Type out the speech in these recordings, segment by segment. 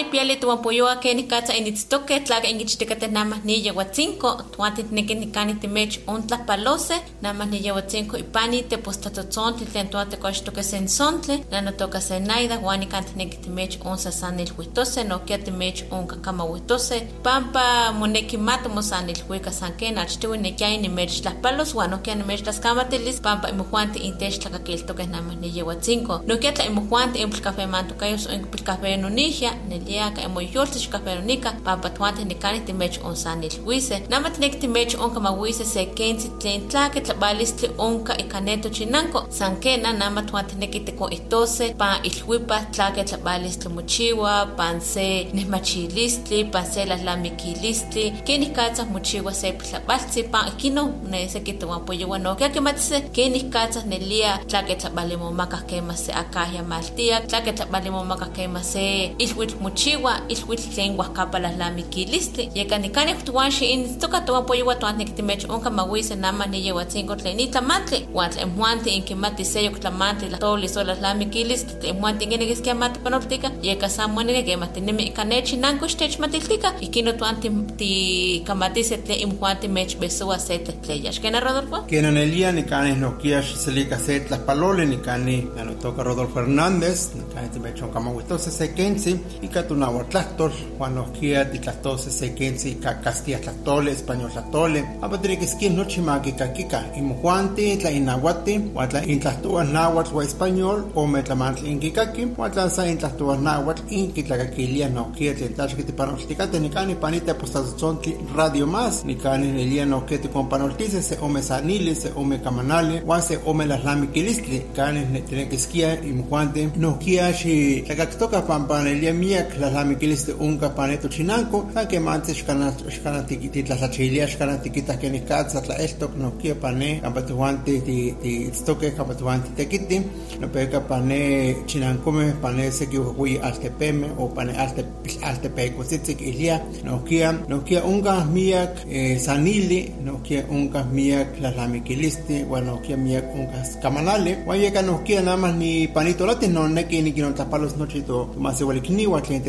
Piali piali tuapoyoa keni katsa initztoke tlaka inkichtikate namah niyewatzinko tuantineki nikani timech ontlahpalose namah niyewatzinko ipani tepostatotzontle tlen tuatekoxtoke sensontli nanotoka senaida uan ikantineki timech onsasanilhuitose nohkia timech onkakamauitose pampa moneki mati mosanilhuika san ken achtiwi nekiaya nimech tlahpalos uan nohkia nimech tlaskamatilis pampa imojuanti intech tlakakiltokeh namah niyewatzinko nohkia tla imojuanti impilkafemantokayos o impilkafenonihia neliaka emoyoltix kahperonika pampa tuantes nikani timech onsanilhuise nama tineki timech onkamauise se kentzi tlen tlaki tlabalistli onka ika neto chinanko san kena nama tuantineki tikoihtose pan ilhuipa tlaki tlabalistli mochiwa pan se nehmachilistli pan se lalamiquilistli kenih katzah mochiwa se piltlabaltzi pan ikino ne seki toanpoyewa nohkia kimatise kenih katzah nelia tlaki tlabalimomaka kema se akahya maltiak tlaki tlabalimomaka kema se ilhuitl mochiwa ilhuitl tlen uajkapa lalamiquilistli yeka nikanih tuan xiinitoka toanpoyewa tuantineki timech onka mawise nama niyewatzinko tlen itlamantli uan tlen muanti inkimati seyok tlamantli tlatolis o lalamiquilistli tlen muanti inkinekiskia matipanoltika yeka san moneki kematinemi ika nechinanko ixtechmatiltika ikino tuan tikamatise tlen imuan timechbesoa se tlehtleya xkena Rodolfo Quien elia nikani nokia xiselika se tlaspaloli nikani nanotoka Rodolfo Hernández nikani timechon kamahuitose se kensi ika tunahuatlahtol huan nohkia titlahtose se kensi ika Castilla tlahtole español tlahtole apa tinikiskia nochi makikakika imujuanti tla inahuati huan tla intlahtoa nahuatl huan español ome tlamantli inkikaki huan tla sa intlahtoa nahuatl inkitlakakilia nohkia tlen tlachki tipanoltikate nikani panita postatotzontli radio más nikani nelia nohkia tikompanoltise se ome sanili se ome kamanali huan se ome lalamiquilistli kani tinekiskia imujuanti nohkia xi tlakaktoka pampanelia miak lalamiquilistli unka paneto chinanko san kemanti xkanatitlahtlachiliah xkanatikitah kenih katsa tlaeltok nohkia pane kampa tijuanti tiitztokeh kampa tijuanti tekiti nopeka pane chinankomeh pane seki ujuyi altepemeh o pane altepecotzitzik ilia nohkia nohkia unka miak eh, sanili nohkia unka miak lalamiquilistli uan nohkia miak unka kamanali uan yeka nohkia namas ni panitolati noneki nikinontlahpalos nochi to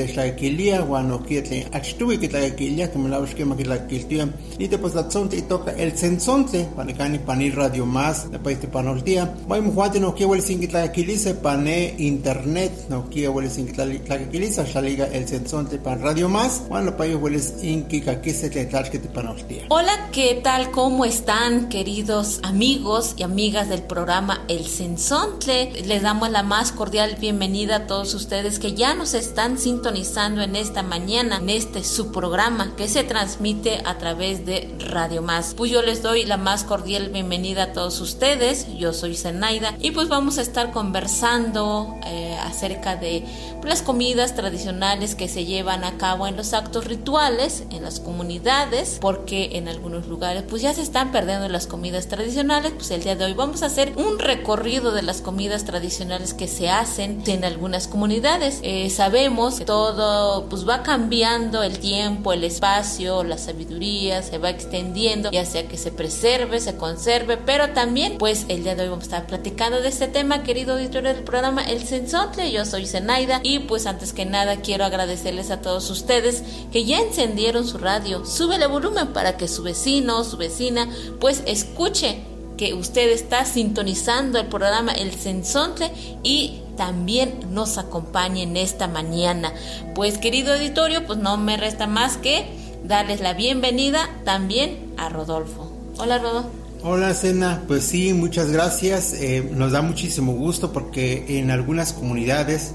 tomasiualikniua tlen techtlakakilia uan nohkia tlen achtoui kitlakakilia tomelauax kema kitlakakiltia nitepostlatzontli itoka el sensontle panikani pani radio más nepa itipanoltia uan imojuanti nohkia uelis inkitlakakilise pane internet nohkia uelis inkitlakakilise axtlaliga el sensontle pan radio más uan nopa uelis inkikakise tlen tlachki tipanoltia Hola, ¿qué tal? ¿Cómo están, queridos amigos y amigas del programa El Sensontle? Les damos la más cordial bienvenida a todos ustedes que ya nos están sintonizando en esta mañana, en este su programa que se transmite a través de Radio Más. Pues yo les doy la más cordial bienvenida a todos ustedes. Yo soy Zenaida y pues vamos a estar conversando eh, acerca de las comidas tradicionales que se llevan a cabo en los actos rituales, en las comunidades, porque en algunos lugares pues ya se están perdiendo las comidas tradicionales, pues el día de hoy vamos a hacer un recorrido de las comidas tradicionales que se hacen en algunas comunidades. Eh, sabemos que todo pues va cambiando el tiempo, el espacio, la sabiduría se va extendiendo, ya sea que se preserve, se conserve, pero también pues el día de hoy vamos a estar platicando de este tema, querido auditorio del programa El Sensontle, yo soy Zenaida y pues antes que nada quiero agradecerles a todos ustedes que ya encendieron su radio, súbele volumen para que su vecino, su vecina pues escuche que usted está sintonizando el programa El Sensontle y también nos acompañe en esta mañana. Pues querido auditorio, pues no me resta más que darles la bienvenida también a Rodolfo. Hola Rodolfo. Hola Sena, pues sí, muchas gracias. Eh, nos da muchísimo gusto porque en algunas comunidades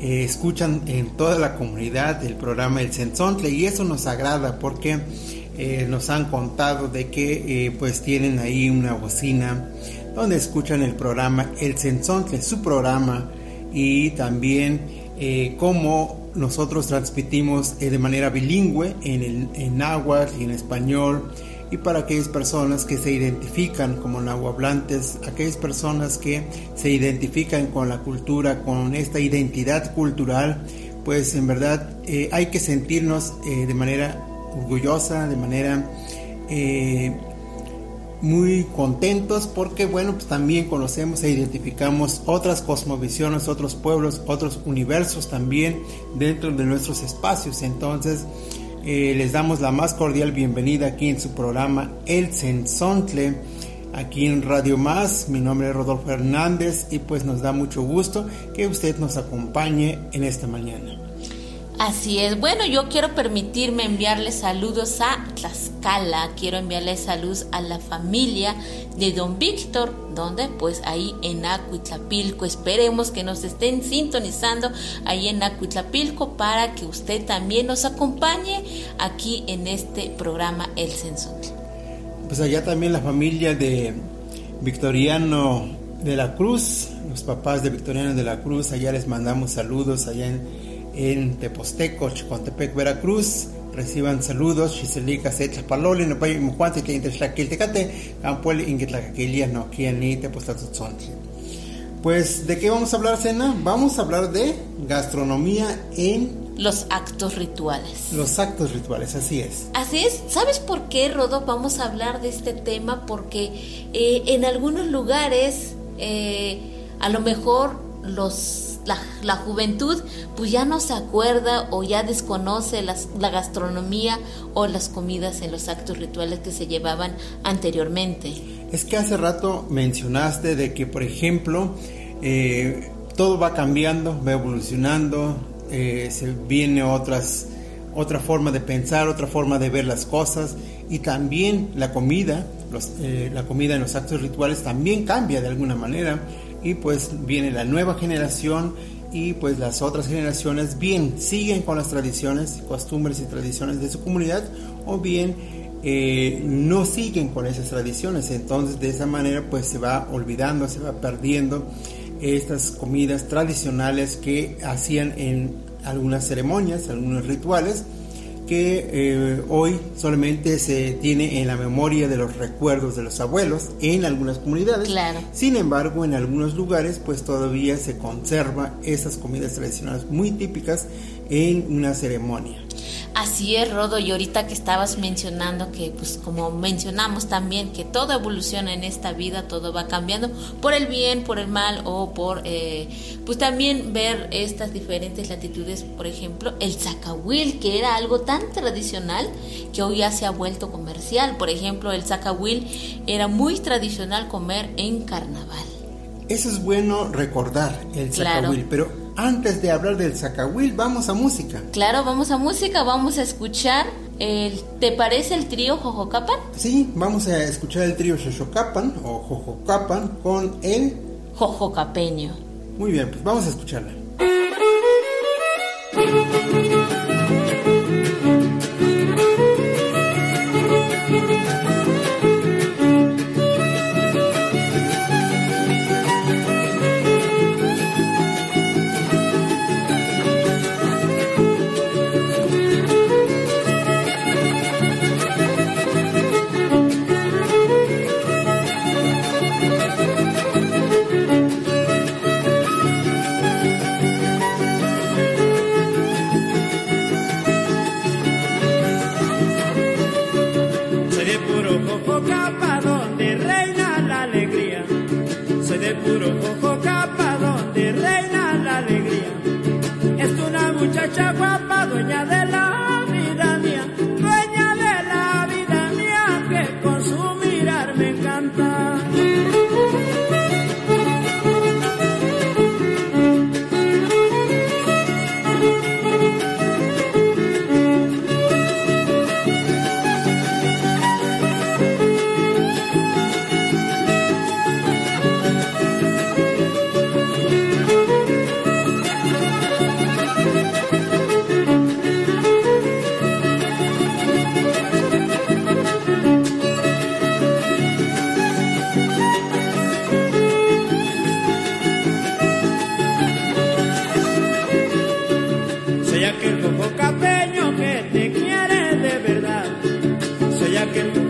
eh, escuchan en toda la comunidad el programa El Sensontle y eso nos agrada porque eh, nos han contado de que pues tienen ahí una bocina donde escuchan el programa El Sensontle, su programa, y también eh, cómo nosotros transmitimos de manera bilingüe en, el, en náhuatl y en español y para aquellas personas que se identifican como nahuablantes, aquellas personas que se identifican con la cultura, con esta identidad cultural, pues en verdad hay que sentirnos de manera orgullosa, de manera eh, muy contentos porque bueno, pues también conocemos e identificamos otras cosmovisiones, otros pueblos, otros universos también dentro de nuestros espacios. Entonces, eh, les damos la más cordial bienvenida aquí en su programa El Sensontle, aquí en Radio Más. Mi nombre es Rodolfo Hernández y pues nos da mucho gusto que usted nos acompañe en esta mañana. Así es. Bueno, yo quiero permitirme enviarle saludos a Tlaxcala. Quiero enviarle saludos a la familia de don Víctor, donde pues ahí en Acuitlapilco. Esperemos que nos estén sintonizando ahí en Acuitlapilco para que usted también nos acompañe aquí en este programa El Censo. Pues allá también la familia de Victoriano de la Cruz, los papás de Victoriano de la Cruz, allá les mandamos saludos allá en en Teposteco, Chicontepec, Veracruz. Reciban saludos, Xiselica, Setla, Paloli, no pay, Mujuante, que Intexlaquiltecate, Campuel, Inguetlacaquilia, no, Kiani, Tepostatotzontle. Pues, ¿de qué vamos a hablar, Cena? Vamos a hablar de gastronomía en los actos rituales. Los actos rituales, así es. Así es. ¿Sabes por qué, Rodo, vamos a hablar de este tema? Porque eh, en algunos lugares, eh, a lo mejor los la, juventud pues ya no se acuerda o ya desconoce la gastronomía o las comidas en los actos rituales que se llevaban anteriormente. Es que hace rato mencionaste de que, por ejemplo, eh, todo va cambiando, va evolucionando, eh, se viene otras, otra forma de pensar, otra forma de ver las cosas y también la comida, eh, la comida en los actos rituales también cambia de alguna manera y pues viene la nueva generación y pues las otras generaciones bien siguen con las tradiciones, costumbres y tradiciones de su comunidad o bien eh, no siguen con esas tradiciones. Entonces de esa manera pues se va olvidando, se va perdiendo estas comidas tradicionales que hacían en algunas ceremonias, algunos rituales que eh, hoy solamente se tiene en la memoria de los recuerdos de los abuelos en algunas comunidades. Claro. Sin embargo, en algunos lugares pues todavía se conserva esas comidas tradicionales muy típicas en una ceremonia. Así es, Rodo, y ahorita que estabas mencionando que, pues como mencionamos también, que todo evoluciona en esta vida, todo va cambiando por el bien, por el mal o por, eh, pues también ver estas diferentes latitudes, por ejemplo, el zacahuil, que era algo tan tradicional que hoy ya se ha vuelto comercial. Por ejemplo, el zacahuil era muy tradicional comer en carnaval. Eso es bueno recordar, el zacahuil, pero antes de hablar del Zacahuil, vamos a música. Claro, vamos a música, vamos a escuchar el, ¿Te parece el trío Jojocapan? Sí, vamos a escuchar el trío Jojocapan o Jojocapan con el Jojocapeño. Muy bien, pues vamos a escucharla. dama, dueña de la que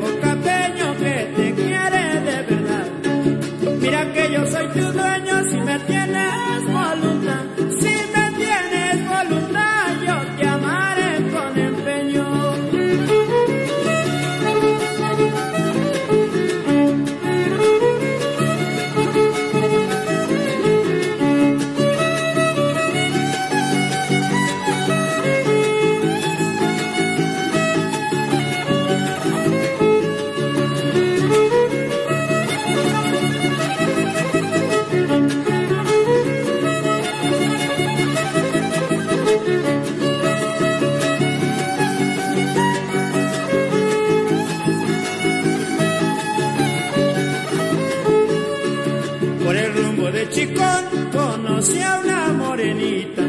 conocí a una morenita,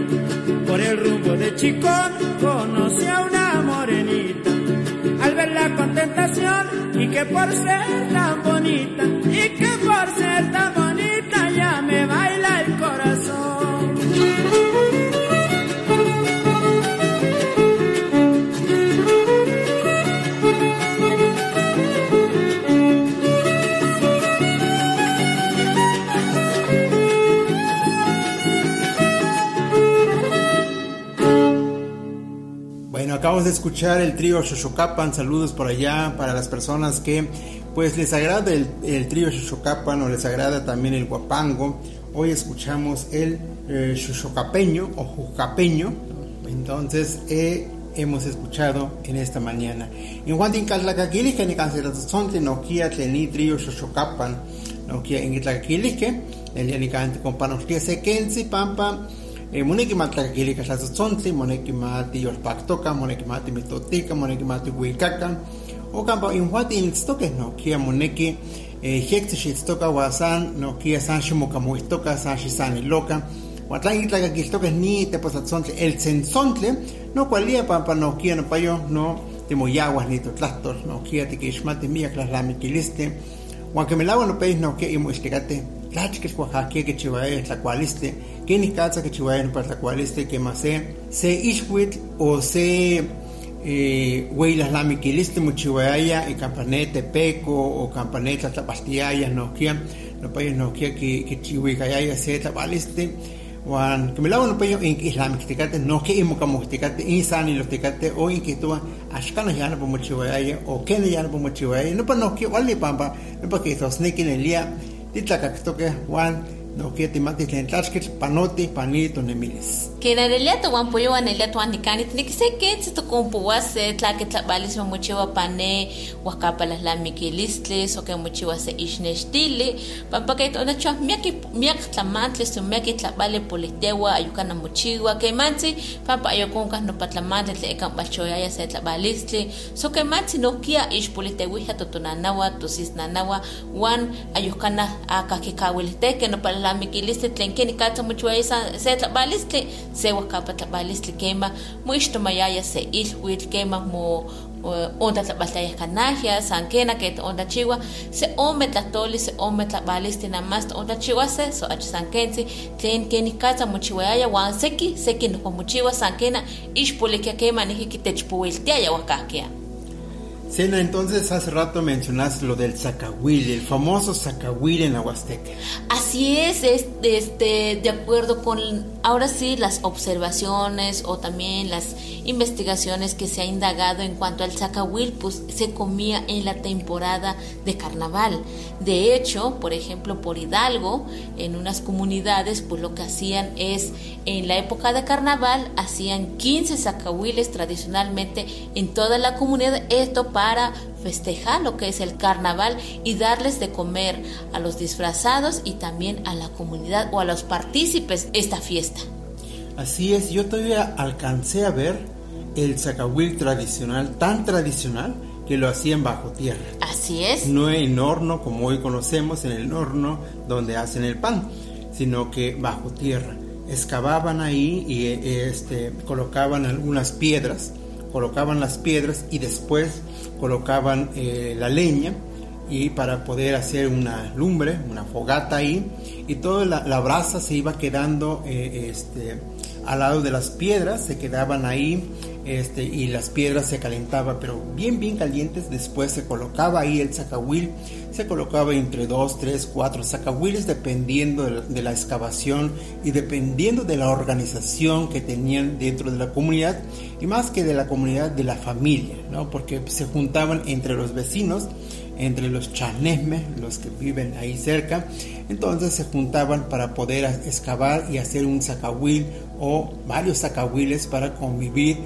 por el rumbo de Chicón conocí a una morenita. Al verla con tentación y que por ser tan bonita, y que acabamos de escuchar el trío Shoshokapan, saludos por allá para las personas que pues les agrada el, el trío Shoshokapan o les agrada también el guapango. Hoy escuchamos el eh, o Jucapeño, entonces eh, hemos escuchado en esta mañana. En Juantin Calacakili, que ni cancelazonte no kia tleni trío Shoshokapan, no kia en Itlacakili, que el día ni cante con panostia sequenzi, pampa, eh, moneki matlakakili kaxatzotzontle, moneki mati yolpaktoka, moneki mati mitotika, moneki mati huikaka, o kampa inhuati initztokeh no kia moneki eh, jekti xitztoka wasan no kia san ximokamuihtoka, san xisaniloka, Huatlán itlakakiltokeh ni teposatzontle, el tzentzontle, no kualia pampa no kia no timoyahuas ni totlahtol, no kia tikixmati miak tlahtlamikiliste, huan kemelawa no peis no tlachkis Oaxaca que chihuahua tlacualiste, que ni caza que chihuahua para tlacualiste que más se ishwit o se eh, hueylas la miquiliste muchihuaya y campanete peco o campaneta tlapastiaya no kia no payas no kia que que chihuicayaya se tlacualiste Juan, que me lavan un peño en islamic ticate, no que imo como ticate, insani los ticate, o en que tú, ashkana ya no como chihuahua, o que ya no como chihuahua, no para no que, vale pampa, no para que estos nekin el día, titlacactoque Juan no que te mates en tlaxquil panoti panito nemiles que na relia to wan poyo wan elia to wan nikani tni que se que se to compu se tla que tla balis mo muchiwa pane wakapa las la mikilistle so que muchiwa se ishnestile pampa que to na chwa miaki miak tlamantle so miaki tla bale politewa ayukana muchiwa que manzi pampa ayokon kan no patlamantle tle kan bachoya ya se tla balistle so que manzi no kia ish politewi ha to tonanawa to sisnanawa wan ayukana akakikawilite que no pala la mikilistle tlen que ni katsa muchiwa se tla balistle se wakapa tlabalistli kema muixtomayaya se ilhuitl kema mo onda tlabaltaya kanahia san kena ke onda chiwa se ome tlatoli se ome tlabalistli namas onda chiwa se so ach san kensi tlen keni katsa mochiwayaya wan seki seki no mochiwa san kena ixpolikia kema nihiki techpuiltiaya wakahkia Sena, entonces hace rato mencionaste lo del zacahuil, el famoso zacahuil en la Huasteca. Así es, este, de acuerdo con ahora sí las observaciones o también las investigaciones que se ha indagado en cuanto al zacahuil, pues se comía en la temporada de carnaval. De hecho, por ejemplo, por Hidalgo, en unas comunidades, pues lo que hacían es en la época de carnaval hacían 15 zacahuiles tradicionalmente en toda la comunidad. Esto para festejar lo que es el carnaval y darles de comer a los disfrazados y también a la comunidad o a los partícipes esta fiesta. Así es, yo todavía alcancé a ver el zacahuil tradicional, tan tradicional que lo hacían bajo tierra. Así es. No en horno como hoy conocemos, en el horno donde hacen el pan, sino que bajo tierra. Excavaban ahí y este, colocaban algunas piedras colocaban las piedras y después colocaban eh, la leña y para poder hacer una lumbre, una fogata ahí. Y toda la, brasa se iba quedando eh, este, al lado de las piedras, se quedaban ahí este, y las piedras se calentaban, pero bien, bien calientes. Después se colocaba ahí el zacahuil, se colocaba entre dos, tres, cuatro zacahuiles, dependiendo de la, excavación y dependiendo de la organización que tenían dentro de la comunidad y más que de la comunidad de la familia, ¿no? porque se juntaban entre los vecinos entre los chanesmes, los que viven ahí cerca. Entonces se juntaban para poder excavar y hacer un zacahuil o varios zacahuiles para convivir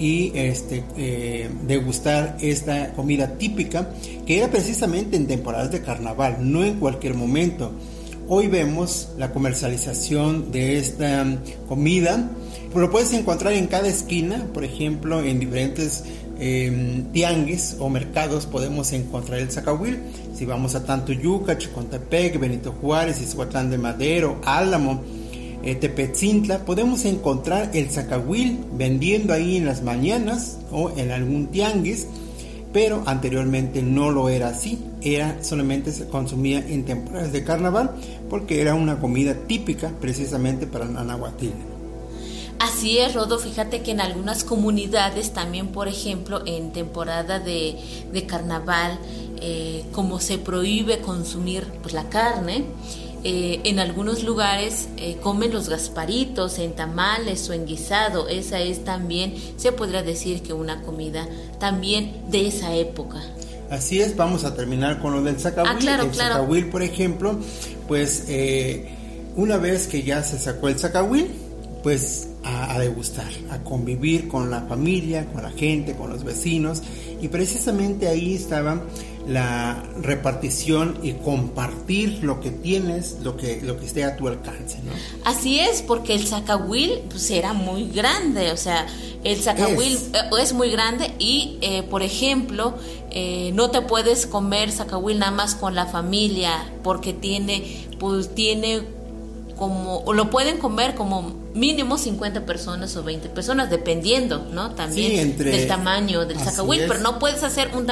y este, eh, degustar esta comida típica que era precisamente en temporadas de carnaval, no en cualquier momento. Hoy vemos la comercialización de esta comida, lo puedes encontrar en cada esquina, por ejemplo, en diferentes eh, tianguis o mercados podemos encontrar el zacahuil. Si vamos a Tantuyuca, Chicontepec, Benito Juárez, Izhuatlán de Madero, Álamo, Tepetzintla, podemos encontrar el zacahuil vendiendo ahí en las mañanas o en algún tianguis, pero anteriormente no lo era así, era solamente se consumía en temporadas de carnaval porque era una comida típica precisamente para Anahuatil. Así es, Rodo, fíjate que en algunas comunidades también, por ejemplo, en temporada de, carnaval, eh, como se prohíbe consumir pues, la carne, eh, en algunos lugares eh, comen los gasparitos en tamales o en guisado. Esa es también, se podría decir que una comida también de esa época. Así es, vamos a terminar con lo del zacahuil. Ah, claro, el claro. zacahuil, por ejemplo, pues una vez que ya se sacó el zacahuil, pues a, degustar, a convivir con la familia, con la gente, con los vecinos. Y precisamente ahí estaba la repartición y compartir lo que tienes, lo que, lo que esté a tu alcance. ¿no? Así es, porque el zacahuil pues, era muy grande, o sea, el zacahuil es. Eh, muy grande y, eh, por ejemplo, eh, no te puedes comer zacahuil nada más con la familia porque tiene, pues, tiene como, o lo pueden comer como mínimo 50 personas o 20 personas, dependiendo, ¿no? También del tamaño del zacahuil, pero no puedes hacer un,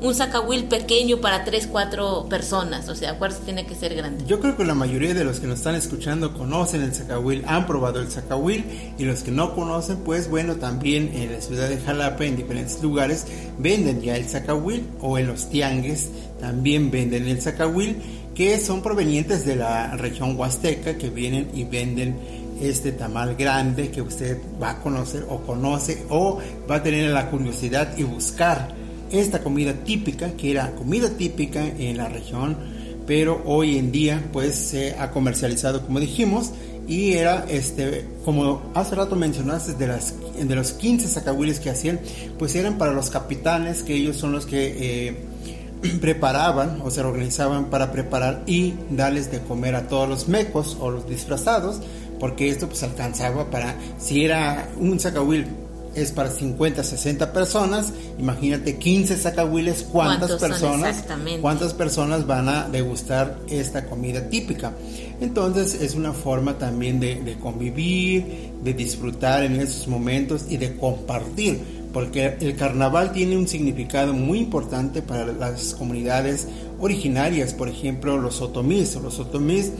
un zacahuil pequeño para 3, 4 personas, o sea, acuérdate, tiene que ser grande. Yo creo que la mayoría de los que nos están escuchando conocen el zacahuil, han probado el zacahuil, y los que no conocen, pues bueno, también en la ciudad de Jalapa, en diferentes lugares, venden ya el zacahuil, o en los tiangues también venden el zacahuil, que son provenientes de la región huasteca que vienen y venden este tamal grande que usted va a conocer o conoce o va a tener la curiosidad y buscar esta comida típica que era comida típica en la región pero hoy en día pues se ha comercializado como dijimos y era este como hace rato mencionaste de las de los 15 sacahuiles que hacían pues eran para los capitanes que ellos son los que eh, preparaban o se organizaban para preparar y darles de comer a todos los mecos o los disfrazados, porque esto pues alcanzaba para, si era un zacahuil es para 50, 60 personas, imagínate 15 zacahuiles, ¿cuántas personas, cuántas personas van a degustar esta comida típica? Entonces es una forma también de, de convivir, de disfrutar en esos momentos y de compartir porque el carnaval tiene un significado muy importante para las comunidades originarias, por ejemplo los otomís. Los otomís,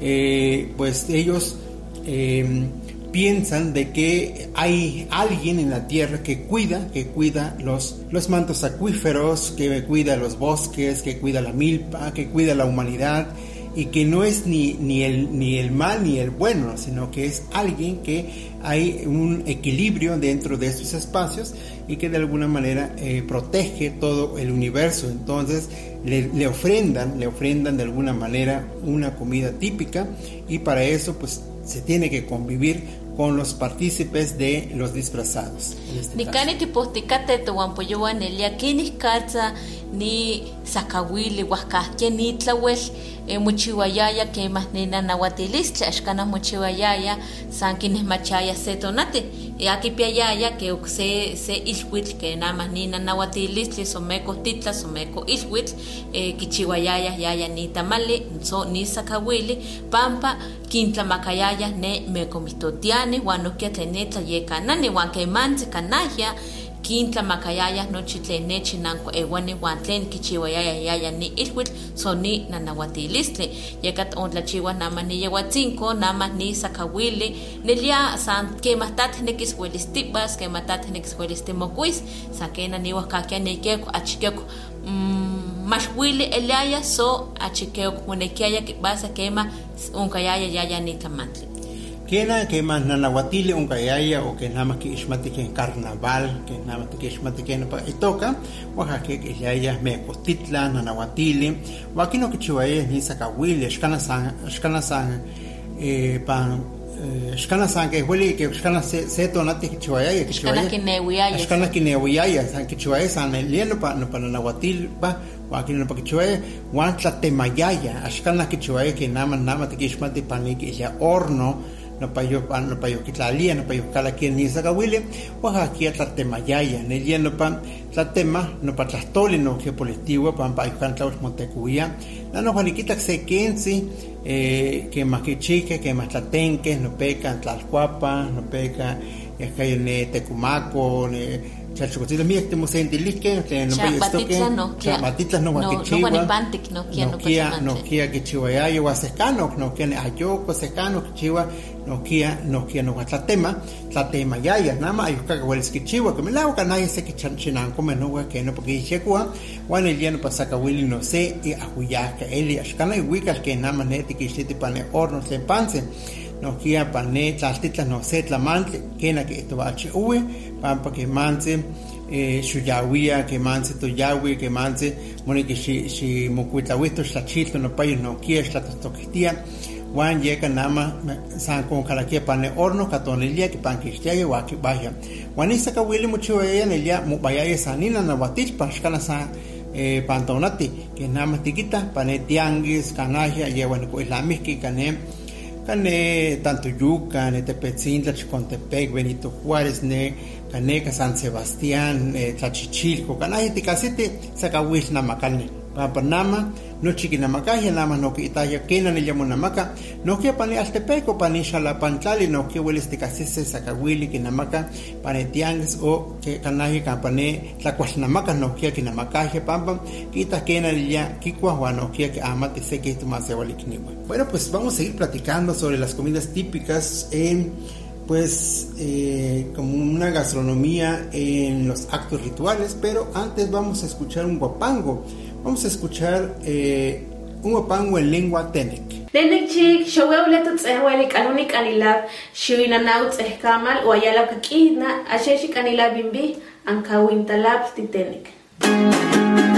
eh, pues ellos eh, piensan de que hay alguien en la tierra que cuida, que cuida los, los mantos acuíferos, que cuida los bosques, que cuida la milpa, que cuida la humanidad y que no es ni, ni, el, ni el mal ni el bueno, sino que es alguien que hay un equilibrio dentro de estos espacios y que de alguna manera eh, protege todo el universo. Entonces le, le, ofrendan, le ofrendan de alguna manera una comida típica y para eso pues se tiene que convivir con los partícipes de los disfrazados. Este ni sakawili huascahtia ni tlawel e mochiwayaya quemas nena nahuatilistli axkanah mochiwayaya san kinesmachaya se tonati e akipiayaya que se se ilhuitl que namah nina nahuatilistli someko titla someko ilhuitl e kichiwayaya yaya ni tamali so ni sakawili pampa kintlamakayaya ne mekomihtotiani huan nohkia tlen ne tlayekanani huan kemantzin kanahya kintla makayaya nochi tlen nechi nanko ewani wan tlen kichiwayaya yaya ni ilhuitl so ni nanahuatilistli yekat ontlachiwa nama ni yewatzinko nama ni sakawili. Nelia san kemah tateh nekis welistibas kemah tateh nekis welistimokuis san kena niwahkakia neikeko achikeko mm, maxwili eliaya so achikeko monekiaya kibasa kema onkayaya yaya ni tlamantli Kena que más nanahuatili un kayaya o que nada más que ishmati que carnaval, que nada más que ishmati que pa itoka, oaxaca que yaya me costitla, nanahuatili, o aquí no que chihuahua ni sacawili, escana san, escana san, eh, pan, escana san que huele que escana se se tonati que chihuahua que chihuahua. Escana que neuiaya. Escana que neuiaya, san que chihuahua san el lieno pa no pa nanahuatili pa aquí no pa que chihuahua, wan tlatemayaya, escana que chihuahua que nada más nada más que ishmati pan que ya horno, no payo no payo kitlalia no payo kala quien ni sakawili wa aquí tlatemayaya ne yeno pan tlatema no pa tlastoli no que politivo pan pa kan tlaus motecuya Nano Juaniquita se quince, eh, que más que chique, que más tlatenque, no peca tlalcuapa, no peca, es que ne tecumaco, ne chalchocotilo miek temosentilique, tlen no Cha- estoque, Batitla no, kia- matitlas no no- no huaquichiwa, guanipantic, no kia no kia, pachamantli. no kia kichiwayayo huasecano, no kia ne ayoko secano kichiwa, no kia, no kia no huatlatema, tlatema yaya, nama ayuka hueles kichiwa, que me la uka nadie se kichanchinanco come no que no porque ichekua, wan el día no pasaka willy no sé, y ahuyaka, eli ashkana y wikas que nama neti kishiti pane horno tlen panse, no kia pane tlaltitlas no se tlamantle, kena que esto va a uwe, pampa que manse, eh, xuyawia que manse toyawi que manse moni que si si mokuitlahuito xtlachilto no payo no kia xtlatostoquistia wan yeka nama san con calaquia pane horno catonilia que pan cristiaya wa que vaya. Wan isa ka wili mucho ella nelia mu vaya sanina na watil pa xkana sa eh, pantonati que nama tiquita pane tianguis canajia yewa ni ko islamiski kane tanto yuca ne tepetzintla chicontepec benito juárez ne caneca san sebastián eh, tlachichilco canaje ticasite sacahuil namacane papanama no chiquinamacaya nama no que itaya kena ne llamo namaca no que pane altepeco pane xalapantlali no que hueles ticasise sacahuili kinamaca pane tianguis o que canaje campane tlacualnamaca no que kinamacaje pampa quita kena ya kikua no que amate se que más se Bueno, pues vamos a seguir platicando sobre las comidas típicas en pues eh, como una gastronomía en los actos rituales, pero antes vamos a escuchar un guapango. Vamos a escuchar eh, un guapango en lengua tenec. Denek chik showew letu tsehweli kanuni kanila shuina nau tsehkamal o ayala kakina asheshi kanila bimbi ankawin talab titenek. La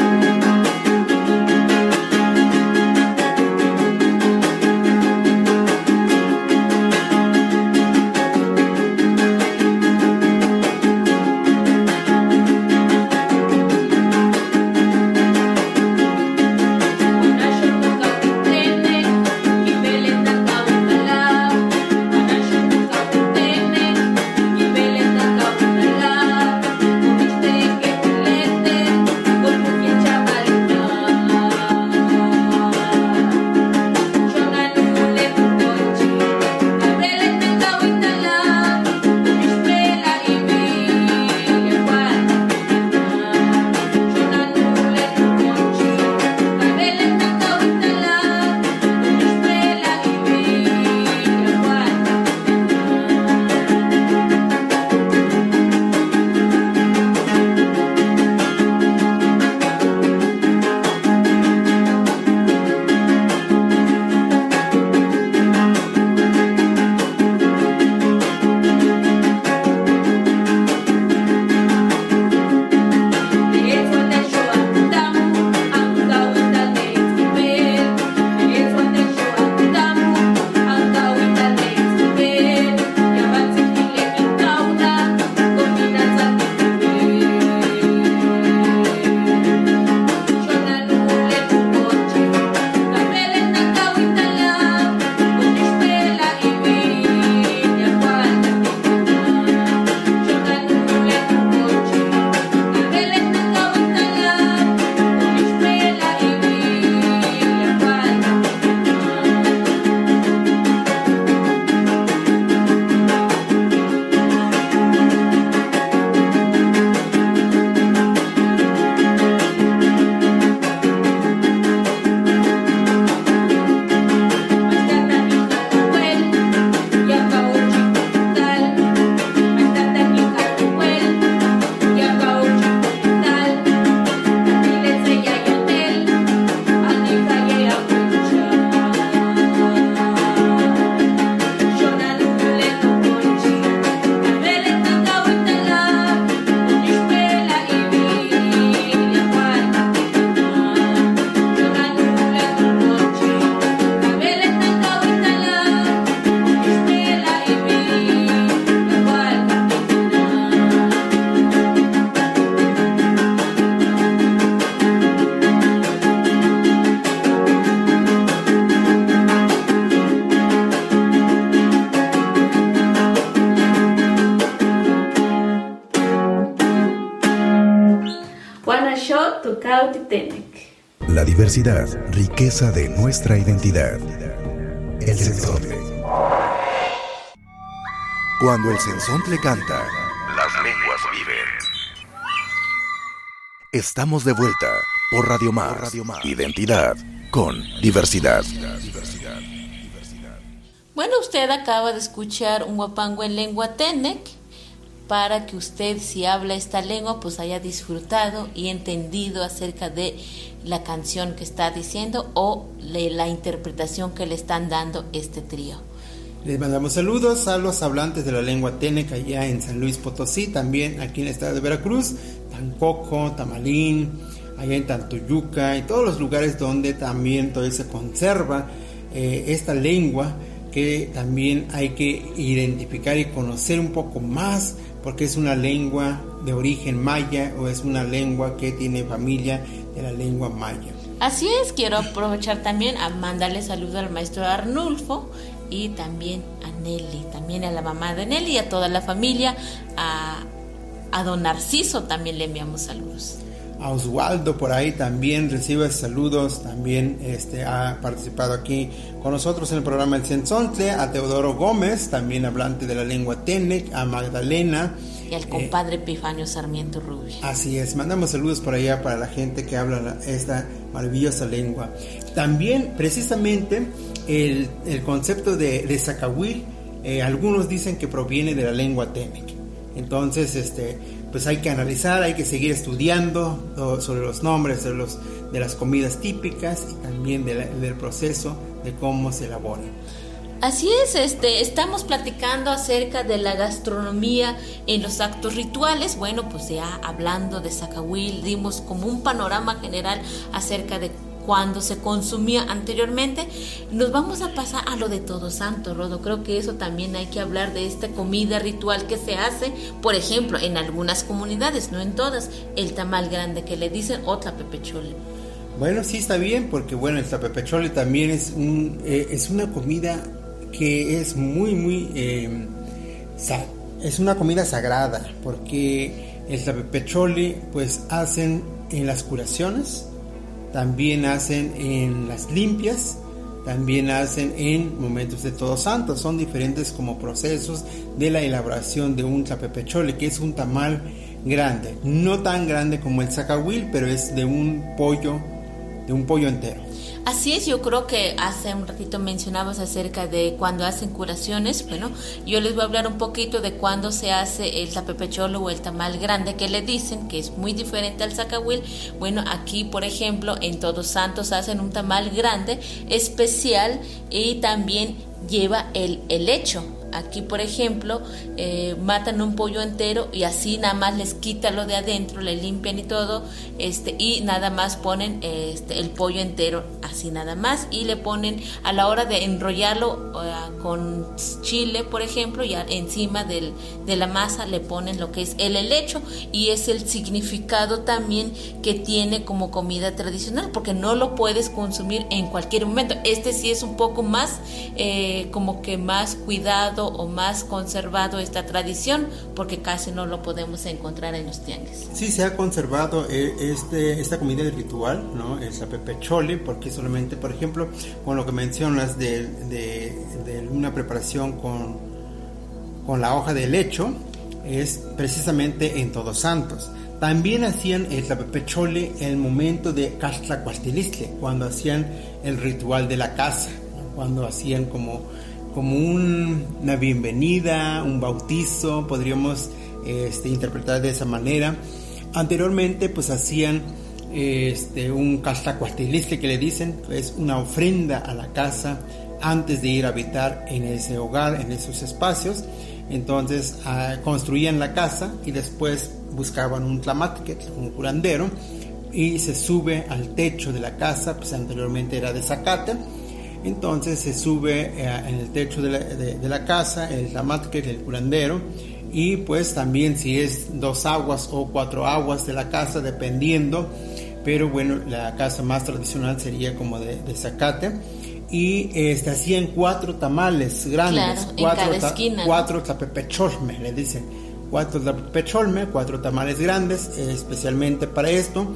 riqueza de nuestra identidad. El sensontle. Cuando el sensontle canta, las lenguas viven. Estamos de vuelta por Radio Más. Identidad con diversidad. Bueno, usted acaba de escuchar un guapango en lengua Tenec para que usted, si habla esta lengua, pues haya disfrutado y entendido acerca de la canción que está diciendo o la interpretación que le están dando este trío. Les mandamos saludos a los hablantes de la lengua Tenec allá en San Luis Potosí, también aquí en el estado de Veracruz, Tancoco, Tamalín, allá en Tantuyuca y todos los lugares donde también todavía se conserva eh, esta lengua que también hay que identificar y conocer un poco más porque es una lengua de origen maya o es una lengua que tiene familia de la lengua maya. Así es, quiero aprovechar también a mandarle saludo al maestro Arnulfo y también a Nelly, también a la mamá de Nelly y a toda la familia, a, a don Narciso también le enviamos saludos a Oswaldo por ahí también recibe saludos, también este, ha participado aquí con nosotros en el programa El Censontle, a Teodoro Gómez, también hablante de la lengua Tenec, a Magdalena. Y al compadre Epifanio Sarmiento Rubio. Así es, mandamos saludos por allá para la gente que habla esta maravillosa lengua. También, precisamente, el, el concepto de, de Zacahuil, eh, algunos dicen que proviene de la lengua Tenec. Entonces, este, pues hay que analizar, hay que seguir estudiando sobre los nombres de, los, de las comidas típicas y también del proceso de cómo se elaboran. Así es, este, estamos platicando acerca de la gastronomía en los actos rituales. Bueno, pues ya hablando de Zacahuil, dimos como un panorama general acerca de cuando se consumía anteriormente. Nos vamos a pasar a lo de Todo Santo, Rodo. Creo que eso también hay que hablar de esta comida ritual que se hace, por ejemplo, en algunas comunidades, no en todas, el tamal grande que le dicen o tlapepechole. Bueno, sí está bien, porque bueno, el tlapepechole también es, un, eh, es una comida que es muy, muy... Eh, es una comida sagrada, porque el tlapepechole pues hacen en las curaciones, también hacen en las limpias, también hacen en momentos de Todos Santos. Son diferentes como procesos de la elaboración de un chapepechole, que es un tamal grande. No tan grande como el zacahuil, pero es de un pollo, de un pollo entero. Así es, yo creo que hace un ratito mencionabas acerca de cuando hacen curaciones. Bueno, yo les voy a hablar un poquito de cuando se hace el tapepecholo o el tamal grande que le dicen, que es muy diferente al zacahuil. Bueno, aquí, por ejemplo, en Todos Santos hacen un tamal grande, especial y también lleva el helecho Aquí, por ejemplo, eh, matan un pollo entero y así nada más les quitan lo de adentro, le limpian y todo, este, y nada más ponen este, el pollo entero, así nada más, y le ponen a la hora de enrollarlo con chile, por ejemplo, ya encima del, de la masa le ponen lo que es el helecho y es el significado también que tiene como comida tradicional, porque no lo puedes consumir en cualquier momento. Este sí es un poco más, eh, como que más cuidado o más conservado esta tradición porque casi no lo podemos encontrar en los tianguis. Sí, se ha conservado eh, este, esta comida ritual, ¿no? Es la porque solamente, por ejemplo, con lo que mencionas de, una preparación con, con la hoja de lecho, es precisamente en Todos Santos. También hacían el tlapepechole en el momento de Castlacuastilistle, cuando hacían el ritual de la casa, cuando hacían como como una bienvenida, un bautizo, podríamos este, interpretar de esa manera. Anteriormente pues hacían este, un castacuastiliste que le dicen, es una ofrenda a la casa antes de ir a habitar en ese hogar, en esos espacios. Entonces ah, construían la casa y después buscaban un tlamatque, un curandero, y se sube al techo de la casa, pues anteriormente era de zacate entonces se sube eh, en el techo de la, de, la casa, el tamatque del curandero, y pues también si es dos aguas o cuatro aguas de la casa, dependiendo, pero bueno, la casa más tradicional sería como de, de zacate. Y este, hacían cuatro tamales grandes, cuatro, cuatro tapepecholme, le dicen, cuatro tapepecholme, cuatro tamales grandes, especialmente para esto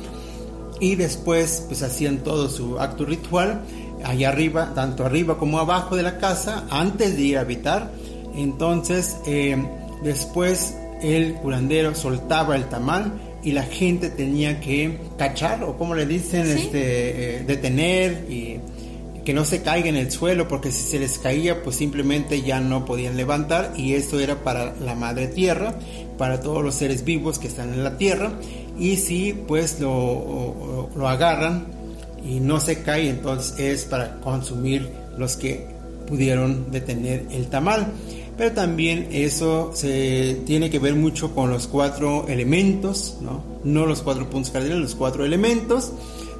y después pues hacían todo su acto ritual allá arriba, tanto arriba como abajo de la casa, antes de ir a habitar. Entonces, eh, después el curandero soltaba el tamal y la gente tenía que cachar, o como le dicen, este, eh, detener y que no se caiga en el suelo, porque si se les caía, pues simplemente ya no podían levantar, y eso era para la madre tierra, para todos los seres vivos que están en la tierra, y si pues lo, lo agarran y no se cae, entonces es para consumir los que pudieron detener el tamal. Pero también eso se tiene que ver mucho con los cuatro elementos, ¿no? No los cuatro puntos cardinales, los cuatro elementos,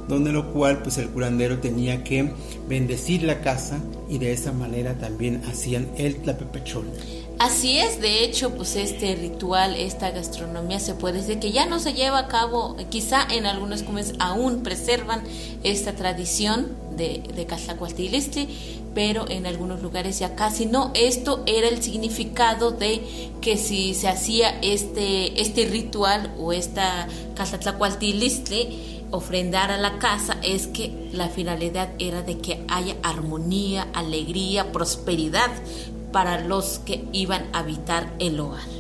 donde lo cual pues el curandero tenía que bendecir la casa y de esa manera también hacían el tlapepechol. Así es, de hecho, pues este ritual, esta gastronomía se puede decir que ya no se lleva a cabo, quizá en algunas comunidades aún preservan esta tradición de, de pero en algunos lugares ya casi no. Esto era el significado de que si se hacía este, este ritual o esta Caxatlacualtilistli, ofrendar a la casa es que la finalidad era de que haya armonía, alegría, prosperidad para los que iban a habitar el hogar.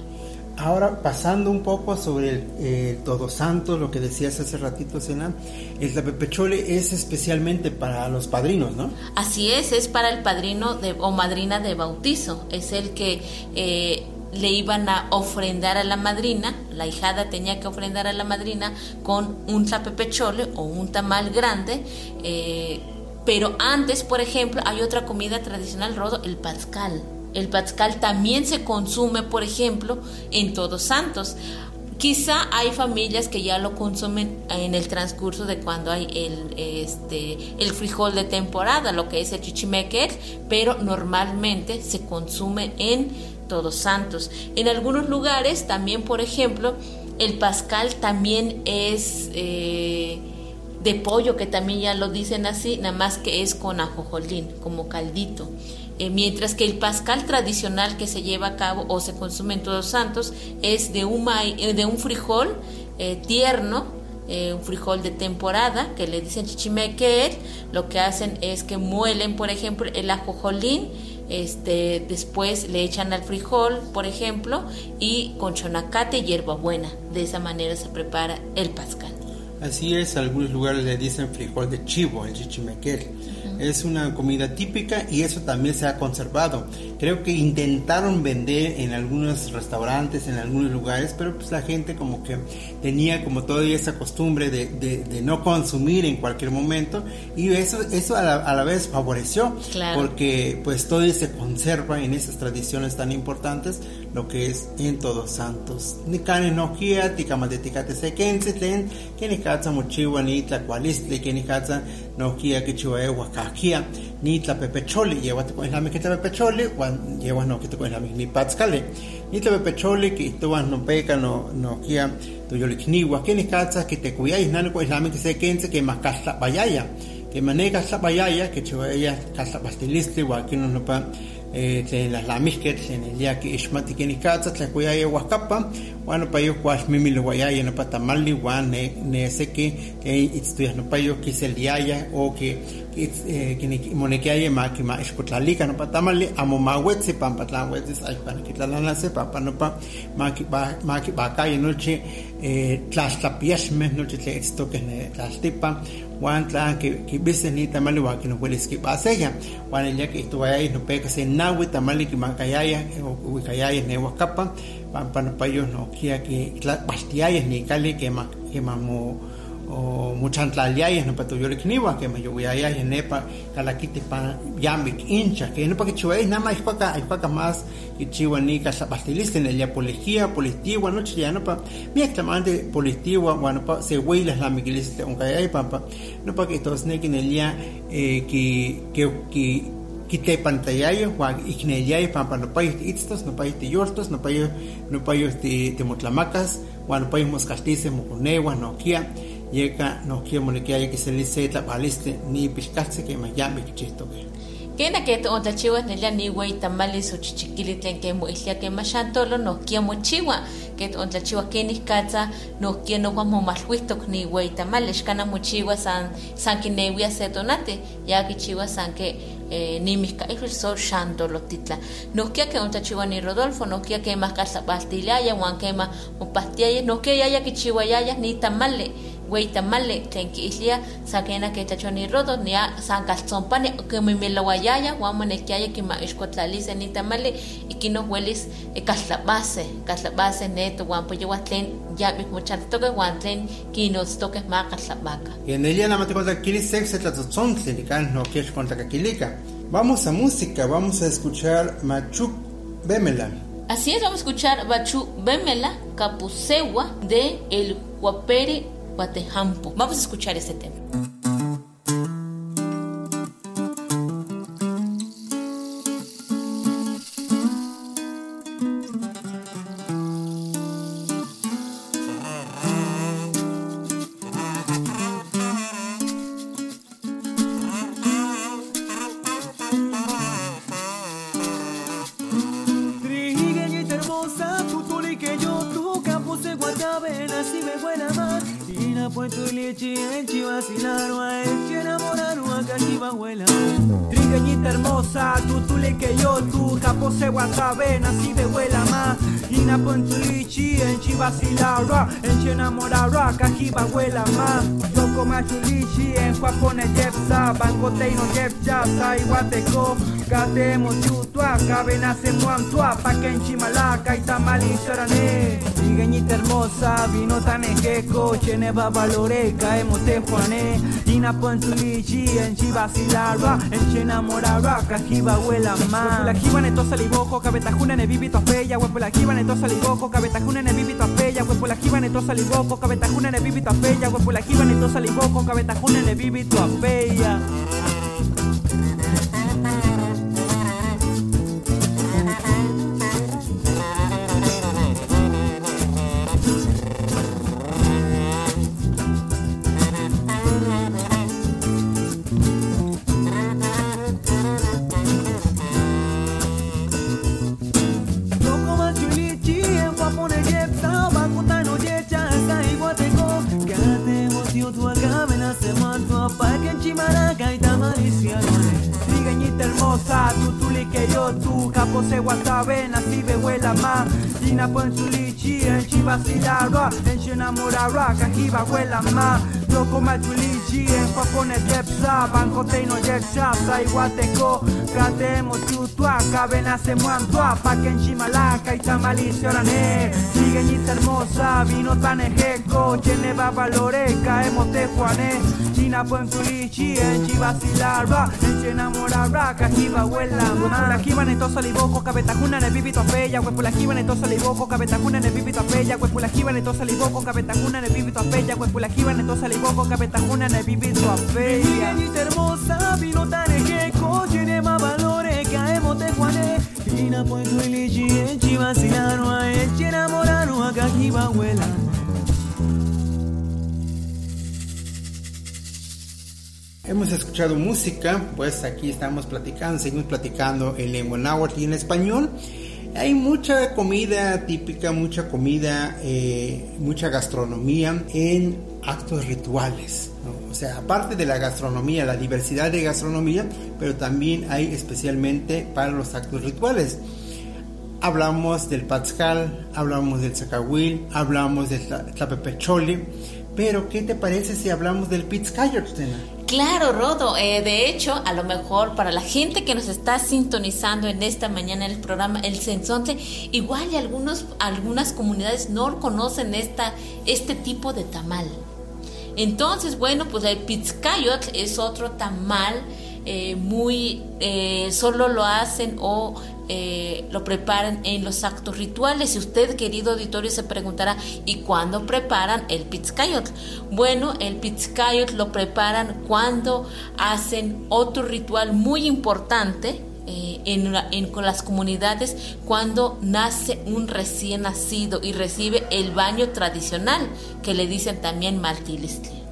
Ahora, pasando un poco sobre el eh, Todos Santos, lo que decías hace ratito, Sena, el tapepechole es especialmente para los padrinos, ¿no? Así es, es para el padrino de, o madrina de bautizo, es el que eh, le iban a ofrendar a la madrina, la hijada tenía que ofrendar a la madrina con un tapepechole o un tamal grande, eh, pero antes, por ejemplo, hay otra comida tradicional, Rodo, el pascal el pascal también se consume, por ejemplo, en Todos Santos. Quizá hay familias que ya lo consumen en el transcurso de cuando hay el, este, el frijol de temporada, lo que es el chichimeque, pero normalmente se consume en Todos Santos. En algunos lugares también, por ejemplo, el pascal también es eh, de pollo, que también ya lo dicen así, nada más que es con ajojolín, como caldito. Eh, mientras que el pascal tradicional que se lleva a cabo o se consume en Todos Santos es de un, eh, de un frijol eh, tierno, un frijol de temporada, que le dicen chichimeque, lo que hacen es que muelen, por ejemplo, el ajojolín, este, después le echan al frijol, por ejemplo, y con chonacate y hierbabuena. De esa manera se prepara el pascal. Así es, algunos lugares le dicen frijol de chivo, el chichimequel es una comida típica y eso también se ha conservado. Creo que intentaron vender en algunos restaurantes, en algunos lugares, pero pues la gente como que tenía como todavía esa costumbre de, de, no consumir en cualquier momento y eso, eso a la, vez favoreció porque pues todo se conserva en esas tradiciones tan importantes lo que es en Todos Santos. Ni cane no kia, de ticate se kense tlen, que ni katsa mochiwa ni tlacualistli, que ni katsa no ni tlapepecholi, lleva te con la que tlapepecholi, wan lleva no que te con la ni patzkale. Ni tlapepecholi que ituan no peca no no kia tu yolikniwa, que ni katsa que te cuyay nano la que se kense que más kasta bayaya. Que maneja esta bayaya que ella kasta pastilistli, wa que no no pa tlen lahlamihketl tlen ilia kiixmati kenikatza tlakuayaya huajkapa uan nopayo kuaxmimiluayaya nopa tamali uan ne, ne seki ke itztoyah nopayo kiseliaya o ke monekiaya ma kima ixkotlalika nopa tamali amo mawetzi pampa tlan wetzis aypan kitlalanase pampa nopa ma kibakaya nochi tlaxtlapiaxmeh nochi tlen itztokeh ne tlaltipan Juan tlan que viste ni tamali wa que no puedes que paseya Juan el día que estuvo ahí no pega se nawi tamali que macayaya o wikayaya ne wakapa pan pan payo no kia que bastiaya ni cali que ma que mamo o muchan tlalyayas no pato yo kniwa que me yo voy allá en nepa kalakiti pa yamik hincha que no pa que chuay nada más cuaca cuaca más que chiwa ni ka pastilista en el policía polistiwa no chilla no pa mi exclamante polistiwa bueno pa se huilas la miguelista un kayay pa no pa que todos nekin el ya eh, que que que quite pantallayo juan igneyay pampa no payos itstos no payos te yortos no payos no payos te motlamacas juan no payos moscastice moconewa no kia yeka no quiero que hay que se le se la baliste ni llame que chisto Kena que te ontachiwa nella ni wey tamali so chichikili tlen que mo islia que machantolo no kia mochiwa que te ontlachiwa keni katsa no kia no mo malhuistok ni wey tamali shkana mochiwa san san kinewia setonate ya kichiwa san que eh, ni miska ihul so shandolo titla. No kia que ontachiwa ni Rodolfo no kia que más casa pastilaya wan que más mo pastiaya no kia ya kichiwa ya ni tamale wey tamale tlen ki'ihlia sa kena ke tachoni rodo nia san kaltzompani kimimilawayaya wan monekiaya kima'ixkotlalise ni tamale ikino welis kaltlapase kaltlapase neto wan poyewa tlen yabik mochaltoke wan tlen kinotztoke ma kaltlapaka Yenelia nada más te cuenta que sex tlatzontli nikan no quieres contar kakilika. Vamos a música, vamos a escuchar Machuk Bemela. Así es, vamos a escuchar Bachu Bemela Capusewa de El Guapere Guatejampo. Vamos a escuchar este tema. Chutua, Cabena Semuantua, Paquen Chimalaca y Tamali Charané. Trigueñita hermosa, vino tan ejeco, Chene Babaloreca, Emote Juané. Ina Pontulichi, en Chivasilarva, en Chenamorarva, Cajiba Huela Más. La jiba neto saliboco, Cabetajuna ne vivito fea, Huepo la jiba neto saliboco, Cabetajuna ne vivito fea, Huepo la jiba neto saliboco, Cabetajuna ne vivito fea, Huepo la jiba neto saliboco, Cabetajuna ne vivito fea. Ina pon su lichi, en chivasilarwa, en chenamorarwa, cajiba huela más. Loco machulichi, en guapone yepsa, banco teino yecha, sa iguateco. Gate motio tu acabe la semana, pa que en chimalaca y tamalicia orané. Trigueñita hermosa, vino tan ejeco, llene babaloreca, emote juané. China puentulichi, en chivasilarva, en chenamorarva, cajiba huela más. La jiba neto saliboco, cabetajuna vivito fea, huepo la jiba neto saliboco, cabetajuna ne vivito fea, huepo la jiba neto saliboco, cabetajuna ne vivito fea, huepo la jiba neto saliboco, cabetajuna hermosa, vino cajiba huela Hemos escuchado música, pues aquí estamos platicando, seguimos platicando en lengua náhuatl y en español. Hay mucha comida típica, mucha comida, eh, mucha gastronomía en actos rituales. O sea, aparte de la gastronomía, la diversidad de gastronomía, pero también hay especialmente para los actos rituales. Hablamos del Patzcal, hablamos del Zacahuil, hablamos del Tla- Tlapepecholi, pero ¿qué te parece si hablamos del Pitzcayot, Tena? Claro, Rodo. Eh, de hecho, a lo mejor para la gente que nos está sintonizando en esta mañana el programa El Sensonte, igual algunos, algunas comunidades no conocen esta, este tipo de tamal. Entonces, bueno, pues el pizcayot es otro tamal eh, muy, eh, solo lo hacen o eh, lo preparan en los actos rituales. Si usted, querido auditorio, se preguntará, ¿y cuándo preparan el pizcayot? Bueno, el pizcayot lo preparan cuando hacen otro ritual muy importante. Eh, en, en- con las comunidades cuando nace un recién nacido y recibe el baño tradicional que le dicen también maltilistli.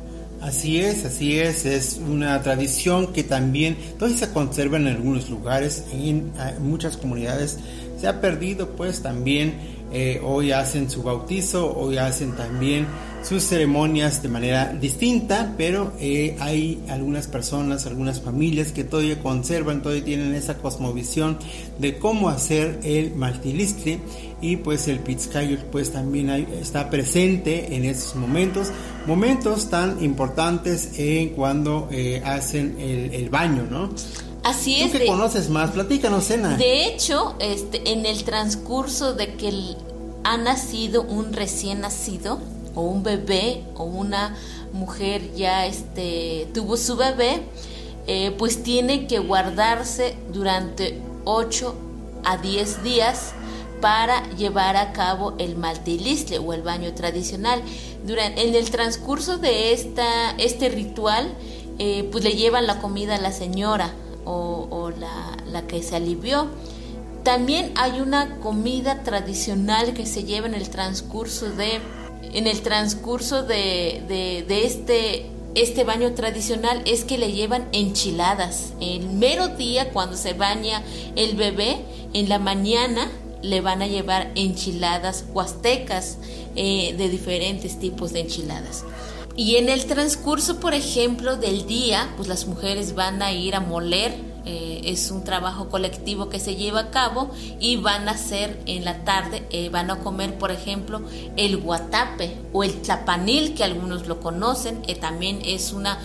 Así es, así es, es una tradición que también todavía se conserva en algunos lugares, en, en muchas comunidades. Se ha perdido pues también eh, hoy hacen su bautizo, hoy hacen también sus ceremonias de manera distinta, pero eh, hay algunas personas, algunas familias que todavía conservan, todavía tienen esa cosmovisión de cómo hacer el maltilistri y pues el pizzcayot pues también está presente en esos momentos, momentos tan importantes en cuando eh, hacen el, el baño, ¿no? Así es. Tú que conoces más, platícanos, Cena. De hecho, este, en el transcurso de que ha nacido un recién nacido, o un bebé, o una mujer ya este, tuvo su bebé, eh, pues tiene que guardarse durante 8 a 10 días para llevar a cabo el maltilisle o el baño tradicional. Durante, en el transcurso de esta, este ritual, eh, pues le llevan la comida a la señora o, la, que se alivió. También hay una comida tradicional que se lleva en el transcurso de, en el transcurso de, de, este, este baño tradicional es que le llevan enchiladas. El mero día cuando se baña el bebé, en la mañana le van a llevar enchiladas huastecas eh, de diferentes tipos de enchiladas. Y en el transcurso, por ejemplo, del día, pues las mujeres van a ir a moler, eh, es un trabajo colectivo que se lleva a cabo y van a hacer en la tarde, eh, van a comer, por ejemplo, el guatape o el tlapanil, que algunos lo conocen, también es una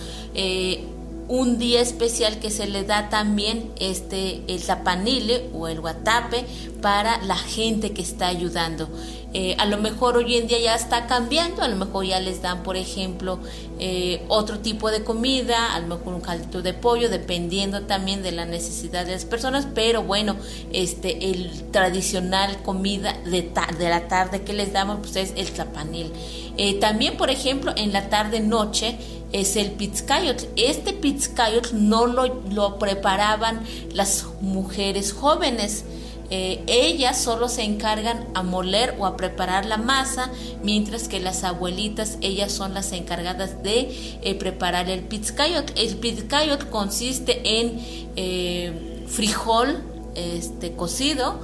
un día especial que se le da también este el tapanile o el guatape para la gente que está ayudando. Eh, a lo mejor hoy en día ya está cambiando, a lo mejor ya les dan, por ejemplo, eh, otro tipo de comida, a lo mejor un caldito de pollo, dependiendo también de la necesidad de las personas, pero bueno, este el tradicional comida de, la tarde que les damos pues es el tapanil. Eh, también, por ejemplo, en la tarde-noche, es el pizzcayot. Este pizzcayot no lo, lo, preparaban las mujeres jóvenes. Eh, ellas solo se encargan a moler o a preparar la masa, mientras que las abuelitas, ellas son las encargadas de eh, preparar el pizzcayot. El pizzcayot consiste en eh, frijol este, cocido,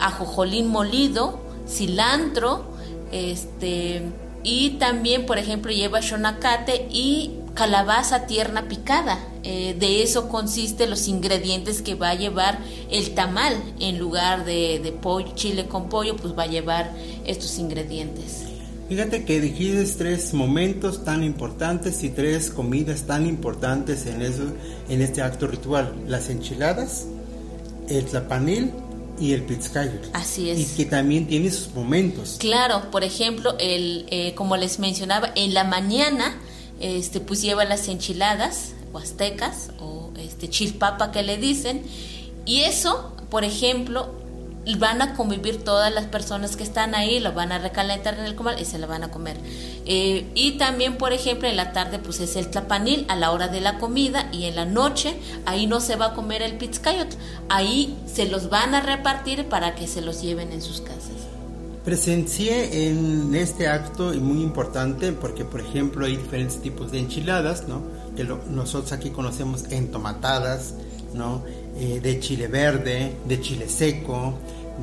ajojolín molido, cilantro, este y también, por ejemplo, lleva shonacate y calabaza tierna picada. Eh, de eso consiste los ingredientes que va a llevar el tamal. En lugar de, de pollo, chile con pollo, pues va a llevar estos ingredientes. Fíjate que dijiste tres momentos tan importantes y tres comidas tan importantes en eso, en este acto ritual: las enchiladas, el tlapanil y el Pizzcayot. Así es. Y que también tiene sus momentos. Claro, por ejemplo, el, eh, como les mencionaba, en la mañana este, pues lleva las enchiladas huastecas o este chilpapa que le dicen. Y eso, por ejemplo, van a convivir todas las personas que están ahí, lo van a recalentar en el comal y se la van a comer. Eh, y también, por ejemplo, en la tarde pues es el tlapanil a la hora de la comida y en la noche ahí no se va a comer el pizzcayot, ahí se los van a repartir para que se los lleven en sus casas. Presencié en este acto y muy importante porque, por ejemplo, hay diferentes tipos de enchiladas, ¿no? Que nosotros aquí conocemos entomatadas, ¿no? Eh, de chile verde, de chile seco,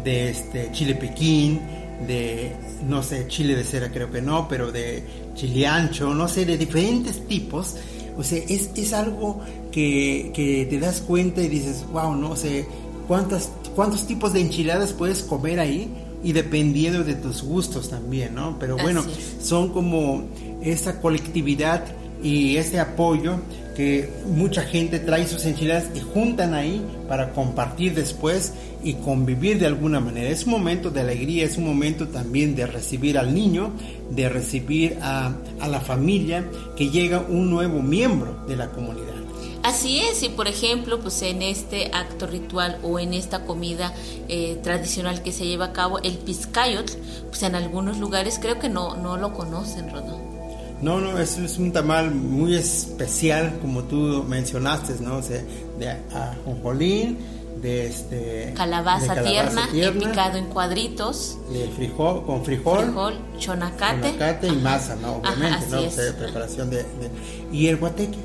de este chile piquín, de no sé, chile de cera creo que no, pero de chile ancho, no sé, de diferentes tipos. O sea, es, es algo que, que, te das cuenta y dices, wow, no sé, ¿cuántas, cuántos tipos de enchiladas puedes comer ahí y dependiendo de tus gustos también, ¿no? Pero bueno, son como esa colectividad y ese apoyo que mucha gente trae sus enchiladas y juntan ahí para compartir después y convivir de alguna manera. Es un momento de alegría, es un momento también de recibir al niño, de recibir a, a la familia, que llega un nuevo miembro de la comunidad. Así es, y por ejemplo, pues en este acto ritual o en esta comida eh, tradicional que se lleva a cabo, el pizcayot, pues en algunos lugares creo que no, no lo conocen, Rodón. No, no, es, es un tamal muy especial, como tú mencionaste, ¿no? O sea, de ajonjolín, de este Calabaza, de tierna, eh, picado en cuadritos. De frijol, con frijol. Frijol, chonacate. Chonacate y masa, ¿no? Obviamente, ¿no? O sea, preparación de, de, ¿Y el guateque?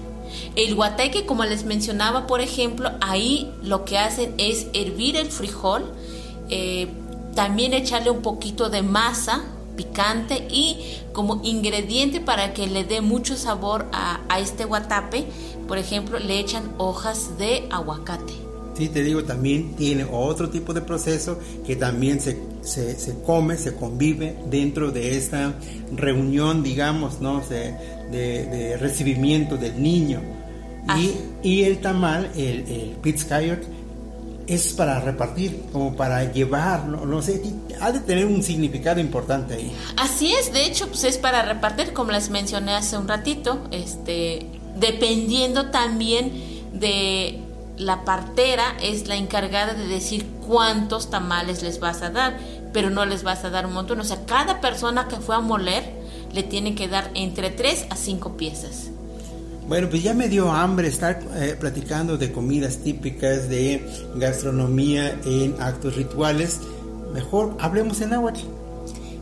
El guateque, como les mencionaba, por ejemplo, ahí lo que hacen es hervir el frijol, eh, también echarle un poquito de masa picante y como ingrediente para que le dé mucho sabor a, a este guatape, por ejemplo, le echan hojas de aguacate. Sí, te digo, también tiene otro tipo de proceso que también se, se, se come, se convive dentro de esta reunión, digamos, ¿no? de, de recibimiento del niño. Y, y, el tamal, el, el es para repartir, como para llevar, no, no, sé, ha de tener un significado importante ahí. Así es, de hecho, pues es para repartir, como les mencioné hace un ratito, este, dependiendo también de la partera es la encargada de decir cuántos tamales les vas a dar, pero no les vas a dar un montón. O sea, cada persona que fue a moler le tiene que dar entre 3 a 5 piezas. Bueno, pues ya me dio hambre estar eh, platicando de comidas típicas, de gastronomía en actos rituales. Mejor hablemos en náhuatl.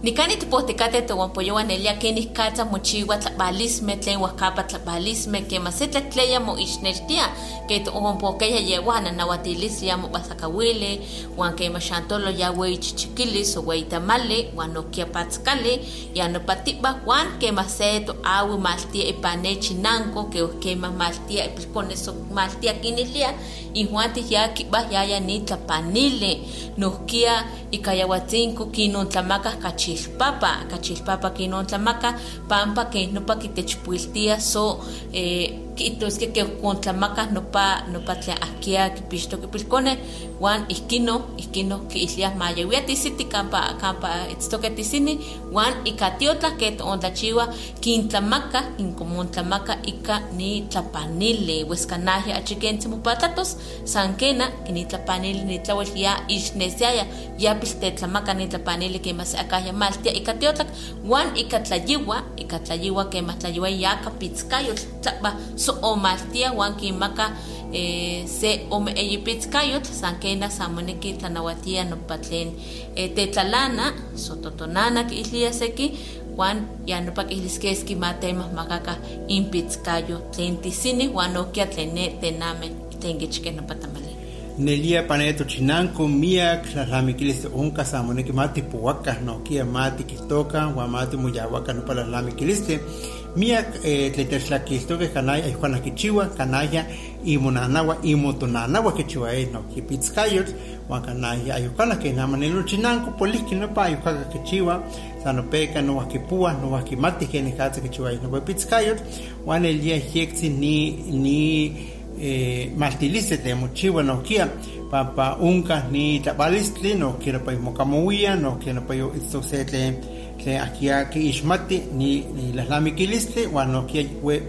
Nikani tipohtikate towanpoyowan elia kenih katza mochiwa tlapalisme tlen huajkapa tlapalisme kema se tlaktleya moixnextia ke towanpokeya yewana nawatilis ya mobasakawili wan kema xantolo ya wei chichikilis o wei tamali wan nokia patzkali ya nopatiba wan kema se toawi maltia ipane chinanko ke kema maltia ipilpone so maltia kinilia ihuan ya kibah yaya ni tlapanili nohkia ikayawatzinko kinon tlamakah kachi kachilpapa kachilpapa kinon tlamaka pampa que nopa kitechpuiltia so eh, kitos que kontlamaka nopa nopa tlen ahkia kipixto kipilkone wan ihkino ihkino kiiliah mayewia tisiti kampa kampa itztoke tisini wan ika tiotlah ke tontlachiwa kintlamaka kinkomontlamaka ika ni tlapanili weskanahya achikentzi mopatlatos san kena kini tlapanili ni tlawel ya ixnesiaya. Ya piltetlamaka ni tlapanili kema se akahya maltia ika tiotlak. Wan ika tlayiwa ika tlayiwa kema tlayiwa ya kapitzkayotl tlapa so omaltia wan kimaka eh, se ome eyipitzkayotl san kena san moneki tlanawatia nopa tlen eh, tetlalana sototonana kiilia seki wan ya nopa kiiliskeski matemahmakaka inpitzkayo tlen tisini wan okia tlen ne tename tlen kichkeh nopa tamali nelia paneto chinanco miak tlatlamiquilis onca samoneki mati puhuaca nohkia mati kihtoka uan mati moyauaca nopa tlatlamiquilistli miak eh, tletextlaquistokeh kanaya ihuana kichiua kanaya imonanaua imotonanaua kichiua eh, nohki pitzkayotl uan kanaya ayuhkana keh namanelo chinanco polihki nopa ayuhkaka kichiua sanopeka nowah kipua nowah kimati kenikatza kichiua nopa pitzkayotl uan elia yektzi ni ni eh, maltilistli tlen mochiua nohkia pampa onkah ni tlapalistli nohkia nopa mokamouia nohkia nopa itztok se tlen tlen ahkia kiixmati ni ni tlatlamiquilistli uan nohkia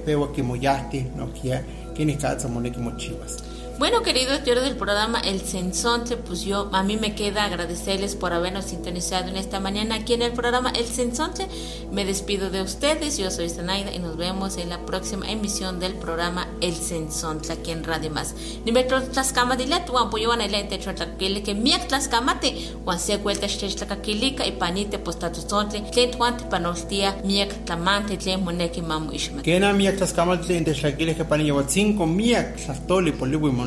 pewa kimoyahti nohkia kenikatza moneki mochiuas Bueno, queridos señores del programa El Sensonte, pues yo, a mí me queda agradecerles por habernos sintonizado en esta mañana aquí en el programa El Sensonte. Me despido de ustedes, yo soy Zanaida y nos vemos en la próxima emisión del programa El Sensonte aquí en Radio Más. Nimetro tlascama dilet, wan puyoan el ente chotlakile que miak tlascamate, wan se cuelta xtechtlakakilika y panite postatutzontle, tlen tuante panoltia miak tlamante tlen moneki mamu ishmat. Kena miak tlascamate tlen techtlakile que paniyawatzinko miak tlastoli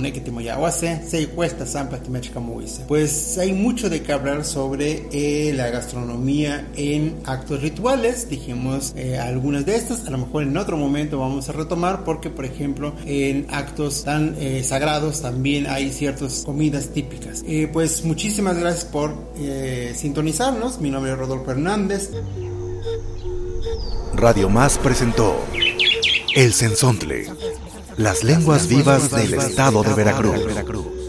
poliwi moneki timoyawase, se cuesta sampa timechcamuise. Pues hay mucho de qué hablar sobre eh, la gastronomía en actos rituales. Dijimos eh, algunas de estas, a lo mejor en otro momento vamos a retomar porque, por ejemplo, en actos tan eh, sagrados también hay ciertas comidas típicas. Eh, pues muchísimas gracias por eh, sintonizarnos. Mi nombre es Rodolfo Hernández. Radio Más presentó El Sensontle, las lenguas vivas del estado de Veracruz.